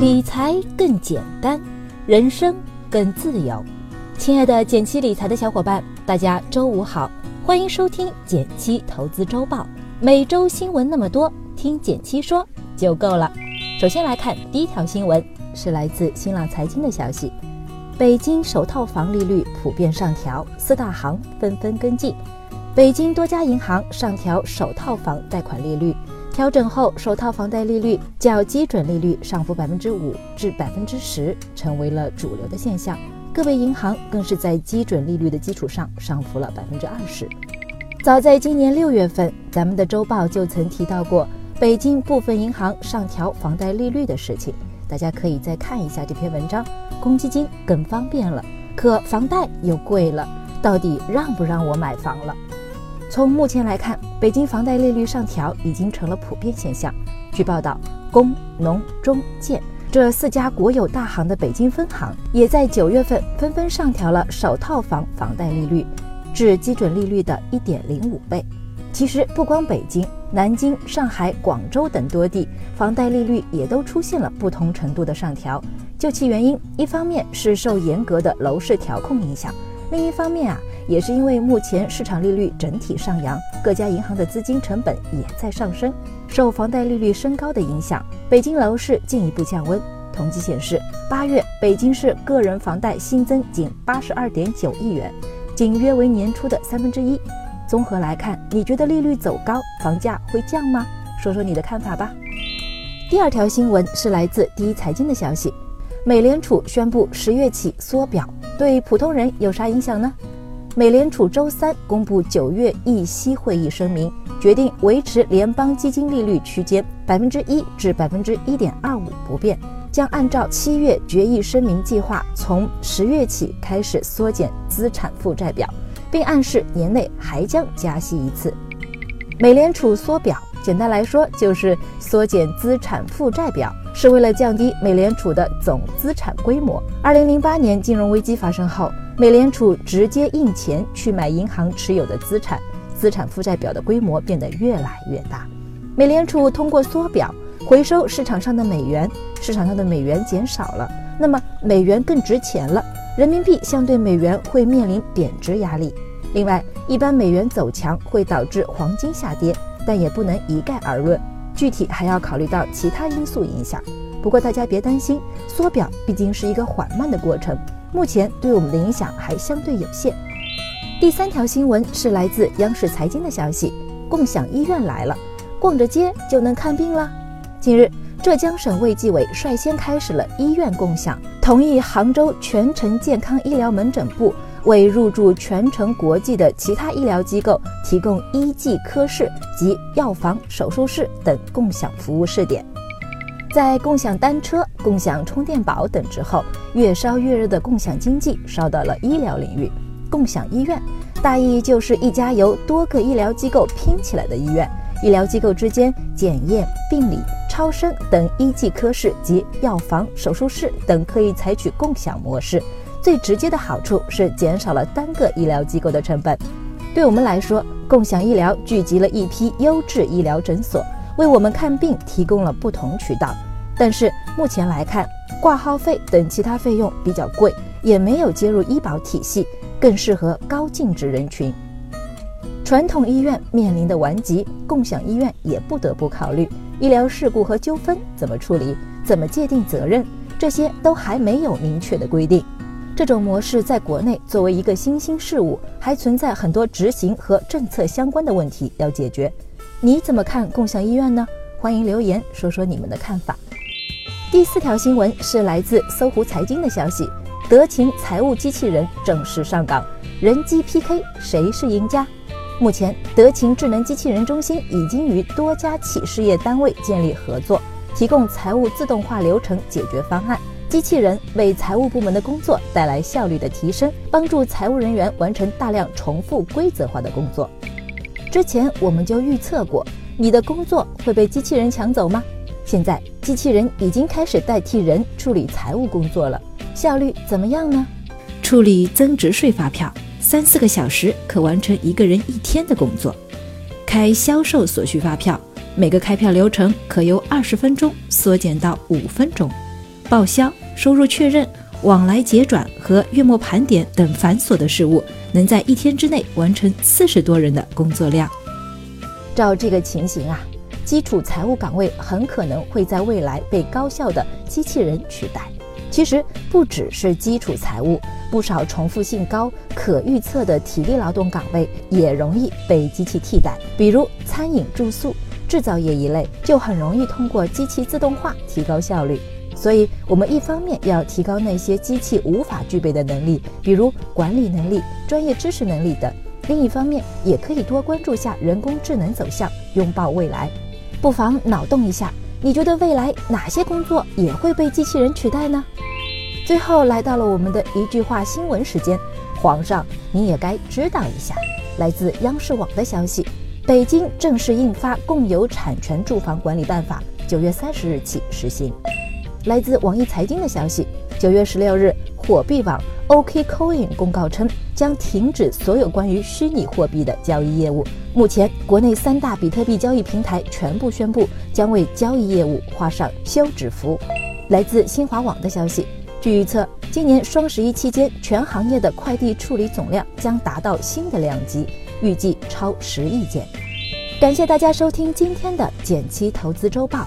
理财更简单，人生更自由。亲爱的减七理财的小伙伴，大家周五好，欢迎收听减七投资周报。每周新闻那么多，听减七说就够了。首先来看第一条新闻，是来自新浪财经的消息：北京首套房利率普遍上调，四大行纷纷跟进。北京多家银行上调首套房贷款利率。调整后，首套房贷利率较基准利率上浮百分之五至百分之十，成为了主流的现象。个别银行更是在基准利率的基础上上浮了百分之二十。早在今年六月份，咱们的周报就曾提到过北京部分银行上调房贷利率的事情，大家可以再看一下这篇文章。公积金更方便了，可房贷又贵了，到底让不让我买房了？从目前来看，北京房贷利率上调已经成了普遍现象。据报道，工农中建这四家国有大行的北京分行，也在九月份纷纷上调了首套房房贷利率至基准利率的一点零五倍。其实，不光北京、南京、上海、广州等多地房贷利率也都出现了不同程度的上调。究其原因，一方面是受严格的楼市调控影响。另一方面啊，也是因为目前市场利率整体上扬，各家银行的资金成本也在上升，受房贷利率升高的影响，北京楼市进一步降温。统计显示，八月北京市个人房贷新增仅八十二点九亿元，仅约为年初的三分之一。综合来看，你觉得利率走高，房价会降吗？说说你的看法吧。第二条新闻是来自第一财经的消息，美联储宣布十月起缩表。对普通人有啥影响呢？美联储周三公布九月议息会议声明，决定维持联邦基金利率区间百分之一至百分之一点二五不变，将按照七月决议声明计划，从十月起开始缩减资产负债表，并暗示年内还将加息一次。美联储缩表，简单来说就是缩减资产负债表。是为了降低美联储的总资产规模。二零零八年金融危机发生后，美联储直接印钱去买银行持有的资产，资产负债表的规模变得越来越大。美联储通过缩表回收市场上的美元，市场上的美元减少了，那么美元更值钱了，人民币相对美元会面临贬值压力。另外，一般美元走强会导致黄金下跌，但也不能一概而论。具体还要考虑到其他因素影响，不过大家别担心，缩表毕竟是一个缓慢的过程，目前对我们的影响还相对有限。第三条新闻是来自央视财经的消息，共享医院来了，逛着街就能看病了。近日，浙江省卫计委率先开始了医院共享，同意杭州全程健康医疗门诊部。为入驻全程国际的其他医疗机构提供医技科室及药房、手术室等共享服务试点，在共享单车、共享充电宝等之后，越烧越热的共享经济烧到了医疗领域。共享医院大意就是一家由多个医疗机构拼起来的医院，医疗机构之间检验、病理、超声等医技科室及药房、手术室等可以采取共享模式。最直接的好处是减少了单个医疗机构的成本。对我们来说，共享医疗聚集了一批优质医疗诊所，为我们看病提供了不同渠道。但是目前来看，挂号费等其他费用比较贵，也没有接入医保体系，更适合高净值人群。传统医院面临的顽疾，共享医院也不得不考虑。医疗事故和纠纷怎么处理？怎么界定责任？这些都还没有明确的规定。这种模式在国内作为一个新兴事物，还存在很多执行和政策相关的问题要解决。你怎么看共享医院呢？欢迎留言说说你们的看法。第四条新闻是来自搜狐财经的消息：德勤财务机器人正式上岗，人机 PK 谁是赢家？目前，德勤智能机器人中心已经与多家企事业单位建立合作，提供财务自动化流程解决方案。机器人为财务部门的工作带来效率的提升，帮助财务人员完成大量重复规则化的工作。之前我们就预测过，你的工作会被机器人抢走吗？现在机器人已经开始代替人处理财务工作了，效率怎么样呢？处理增值税发票，三四个小时可完成一个人一天的工作；开销售所需发票，每个开票流程可由二十分钟缩减到五分钟。报销、收入确认、往来结转和月末盘点等繁琐的事务，能在一天之内完成四十多人的工作量。照这个情形啊，基础财务岗位很可能会在未来被高效的机器人取代。其实不只是基础财务，不少重复性高、可预测的体力劳动岗位也容易被机器替代。比如餐饮、住宿、制造业一类，就很容易通过机器自动化提高效率。所以，我们一方面要提高那些机器无法具备的能力，比如管理能力、专业知识能力等；另一方面，也可以多关注下人工智能走向，拥抱未来。不妨脑洞一下，你觉得未来哪些工作也会被机器人取代呢？最后来到了我们的一句话新闻时间，皇上你也该知道一下。来自央视网的消息，北京正式印发《共有产权住房管理办法》，九月三十日起实行。来自网易财经的消息，九月十六日，火币网 OKCoin 公告称将停止所有关于虚拟货币的交易业务。目前，国内三大比特币交易平台全部宣布将为交易业务画上休止符。来自新华网的消息。据预测，今年双十一期间，全行业的快递处理总量将达到新的量级，预计超十亿件。感谢大家收听今天的减七投资周报，